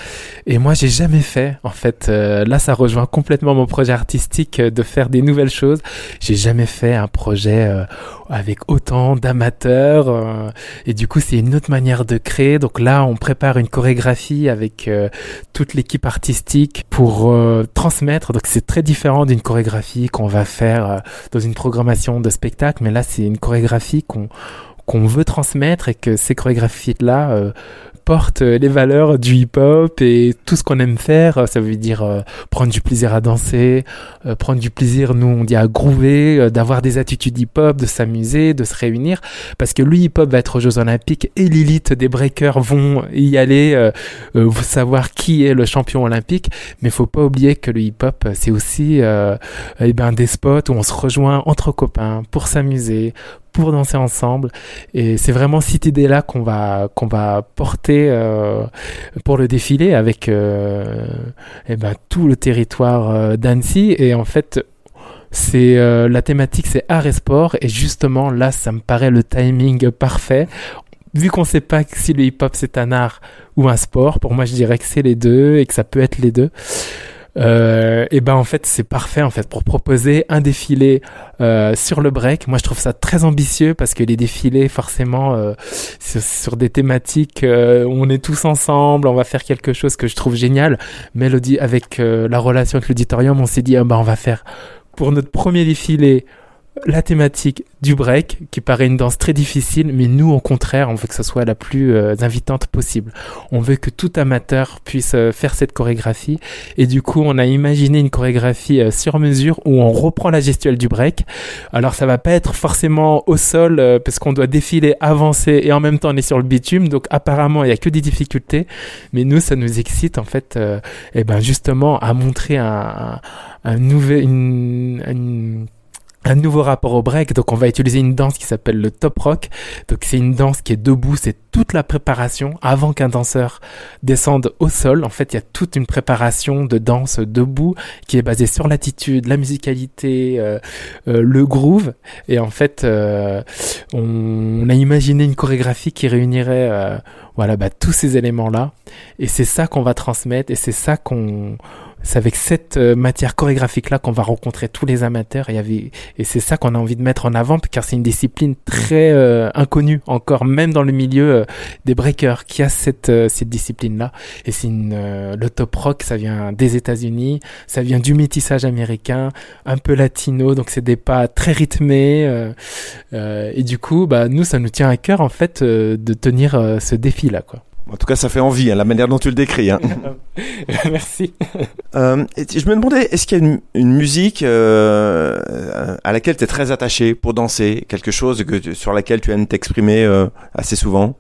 Et moi, j'ai jamais fait. En fait, euh, là, ça rejoint complètement mon projet artistique euh, de faire des nouvelles choses. J'ai jamais fait un projet euh, avec autant d'amateurs. Euh, et du coup, c'est une autre manière de créer. Donc là, on prépare une chorégraphie avec toute l'équipe artistique pour euh, transmettre. Donc c'est très différent d'une chorégraphie qu'on va faire euh, dans une programmation de spectacle, mais là c'est une chorégraphie qu'on qu'on veut transmettre et que ces chorégraphies là euh, porte euh, les valeurs du hip-hop et tout ce qu'on aime faire. Ça veut dire euh, prendre du plaisir à danser, euh, prendre du plaisir, nous on dit à groover, d'avoir des attitudes hip-hop, de s'amuser, de se réunir. Parce que le hip-hop va être aux Jeux Olympiques et l'élite des breakers vont y aller, savoir qui est le champion olympique. Mais faut pas oublier que le hip-hop c'est aussi eh ben, des spots où on se rejoint entre copains pour s'amuser, pour danser ensemble. Et c'est vraiment cette idée-là qu'on va qu'on va porter euh, pour le défilé avec euh, eh ben, tout le territoire euh, d'Annecy. Et en fait, c'est euh, la thématique, c'est art et sport. Et justement, là, ça me paraît le timing parfait. Vu qu'on sait pas si le hip-hop c'est un art ou un sport, pour moi je dirais que c'est les deux et que ça peut être les deux. Euh, et ben en fait c'est parfait en fait pour proposer un défilé euh, sur le break. Moi je trouve ça très ambitieux parce que les défilés forcément euh, sur, des thématiques où on est tous ensemble, on va faire quelque chose que je trouve génial. Mélodie avec la relation avec l'auditorium, on s'est dit ah ben on va faire pour notre premier défilé la thématique du break, qui paraît une danse très difficile, mais nous, au contraire, on veut que ce soit la plus euh, invitante possible. On veut que tout amateur puisse euh, faire cette chorégraphie. Et du coup, on a imaginé une chorégraphie euh, sur mesure où on reprend la gestuelle du break. Alors, ça va pas être forcément au sol, parce qu'on doit défiler, avancer, et en même temps, on est sur le bitume. Donc, apparemment, il y a que des difficultés. Mais nous, ça nous excite, en fait, et eh ben, justement, à montrer un, un, nouvel, une un nouveau rapport au break. Donc, on va utiliser une danse qui s'appelle le top rock. Donc, c'est une danse qui est debout. C'est toute la préparation avant qu'un danseur descende au sol. En fait, il y a toute une préparation de danse debout qui est basée sur l'attitude, la musicalité, euh, euh, le groove. Et en fait, euh, on, a imaginé une chorégraphie qui réunirait, voilà, bah, tous ces éléments-là. Et c'est ça qu'on va transmettre. Et c'est ça qu'on c'est avec cette euh, matière chorégraphique là qu'on va rencontrer tous les amateurs et, c'est ça qu'on a envie de mettre en avant car c'est une discipline très euh, inconnue encore même dans le milieu euh, des breakers. Qui a cette cette discipline là et c'est une le top rock ça vient des États-Unis ça vient du métissage américain un peu latino donc c'est des pas très rythmés et du coup bah nous ça nous tient à cœur en fait de tenir ce défi là quoi en tout cas, ça fait envie, hein, la manière dont tu le décris. Hein. <laughs> Merci. Euh, je me demandais, est-ce qu'il y a une, musique euh, à laquelle tu es très attaché pour danser? Quelque chose que, sur laquelle tu aimes t'exprimer euh, assez souvent?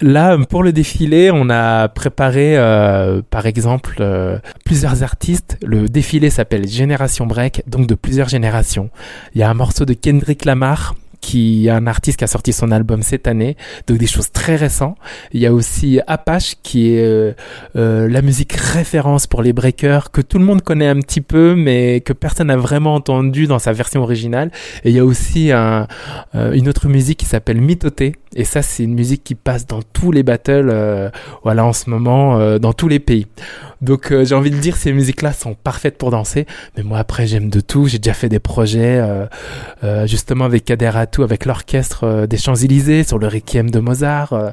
Là, pour le défilé, on a préparé, euh, par exemple, euh, plusieurs artistes. Le défilé s'appelle Génération Break, donc de plusieurs générations. Il y a un morceau de Kendrick Lamar qui est un artiste qui a sorti son album cette année, donc des choses très récentes. Il y a aussi Apache qui est euh, euh, la musique référence pour les breakers que tout le monde connaît un petit peu, mais que personne n'a vraiment entendu dans sa version originale. Et il y a aussi un, euh, une autre musique qui s'appelle Mitoté, et ça c'est une musique qui passe dans tous les battles, voilà en ce moment dans tous les pays. Donc euh, j'ai envie de dire ces musiques-là sont parfaites pour danser, mais moi après j'aime de tout. J'ai déjà fait des projets euh, euh, justement avec Kader Atou, avec l'orchestre des Champs-Élysées sur le Requiem de Mozart.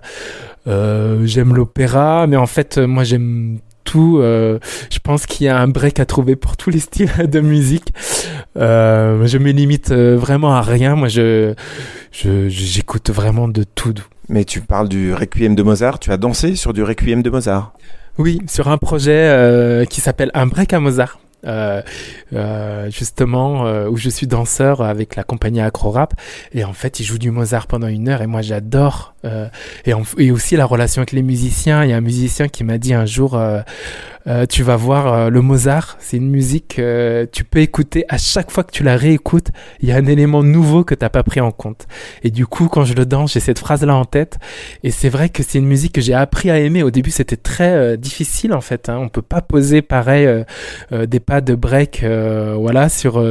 j'aime l'opéra, mais en fait moi j'aime tout. je pense qu'il y a un break à trouver pour tous les styles <laughs> de musique. je me limite vraiment à rien. Moi, je, j'écoute vraiment de tout. Mais tu parles du Requiem de Mozart. Tu as dansé sur du Requiem de Mozart. Oui, sur un projet euh, qui s'appelle Un break à Mozart. Euh, euh, justement euh, où je suis danseur avec la compagnie Acro Rap et en fait il joue du Mozart pendant une heure et moi j'adore euh, et, et, aussi la relation avec les musiciens il y a un musicien qui m'a dit un jour euh, euh, tu vas voir euh, le Mozart, c'est une musique que tu peux écouter à chaque fois que tu la réécoutes, il y a un élément nouveau que t'as pas pris en compte. Et du coup, quand je le danse, j'ai cette phrase-là en tête. Et c'est vrai que c'est une musique que j'ai appris à aimer. Au début, c'était très euh, difficile en fait. Hein. On peut pas poser pareil des pas de break, voilà, sur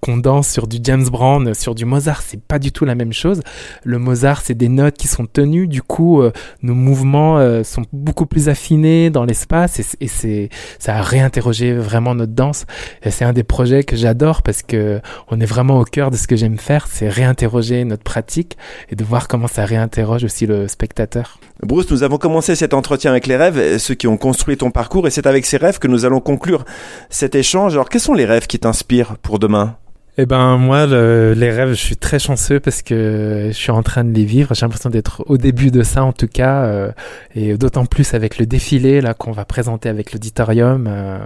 qu'on danse sur du James Brown, sur du Mozart. C'est pas du tout la même chose. Le Mozart, c'est des notes qui sont tenues. Du coup, nos mouvements sont beaucoup plus affinés dans l'espace ça a réinterrogé vraiment notre danse. Et c'est un des projets que j'adore parce que on est vraiment au cœur de ce que j'aime faire, c'est réinterroger notre pratique et de voir comment ça réinterroge aussi le spectateur. Bruce, nous avons commencé cet entretien avec les rêves, ceux qui ont construit ton parcours, et c'est avec ces rêves que nous allons conclure cet échange. Alors, quels sont les rêves qui t'inspirent pour demain? Eh ben moi, les rêves, je suis très chanceux parce que je suis en train de les vivre. J'ai l'impression d'être au début de ça en tout cas, euh, et d'autant plus avec le défilé là qu'on va présenter avec l'auditorium. Euh,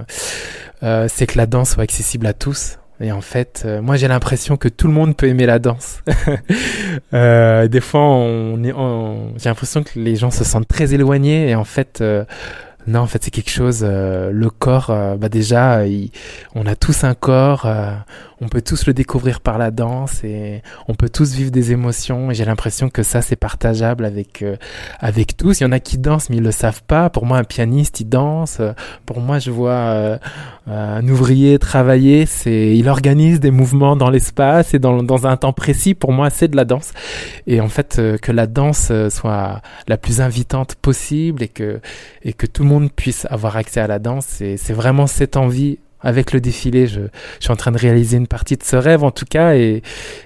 euh, c'est que la danse soit accessible à tous. Et en fait, moi j'ai l'impression que tout le monde peut aimer la danse. <laughs> des fois, on est, j'ai l'impression que les gens se sentent très éloignés et en fait non, en fait, c'est quelque chose. Euh, le corps, euh, bah déjà, on a tous un corps. Euh, on peut tous le découvrir par la danse et on peut tous vivre des émotions. Et j'ai l'impression que ça, c'est partageable avec avec tous. Il y en a qui dansent, mais ils le savent pas. Pour moi, un pianiste, il danse. Pour moi, je vois un ouvrier travailler. C'est, il organise des mouvements dans l'espace et dans dans un temps précis. Pour moi, c'est de la danse. Et en fait, que la danse soit la plus invitante possible et que et que tout le monde puisse avoir accès à la danse. Et c'est vraiment cette envie avec le défilé, je, je, suis en train de réaliser une partie de ce rêve en tout cas, et,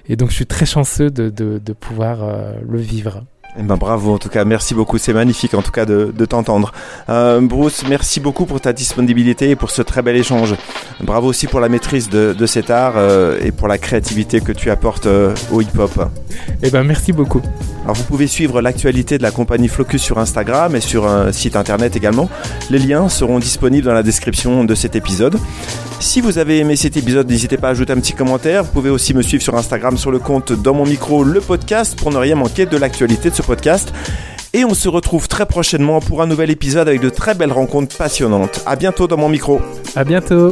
et donc je suis très chanceux de, de, de pouvoir euh, le vivre. Eh ben, bravo en tout cas, merci beaucoup, c'est magnifique en tout cas de, de t'entendre. Euh, Bruce, merci beaucoup pour ta disponibilité et pour ce très bel échange. Bravo aussi pour la maîtrise de, de cet art euh, et pour la créativité que tu apportes au hip-hop. Eh ben merci beaucoup. Alors vous pouvez suivre l'actualité de la compagnie Flocus sur Instagram et sur un site internet également. Les liens seront disponibles dans la description de cet épisode. Si vous avez aimé cet épisode, n'hésitez pas à ajouter un petit commentaire. Vous pouvez aussi me suivre sur Instagram sur le compte dans mon micro le podcast pour ne rien manquer de l'actualité de ce podcast. Et on se retrouve très prochainement pour un nouvel épisode avec de très belles rencontres passionnantes. À bientôt dans mon micro. À bientôt.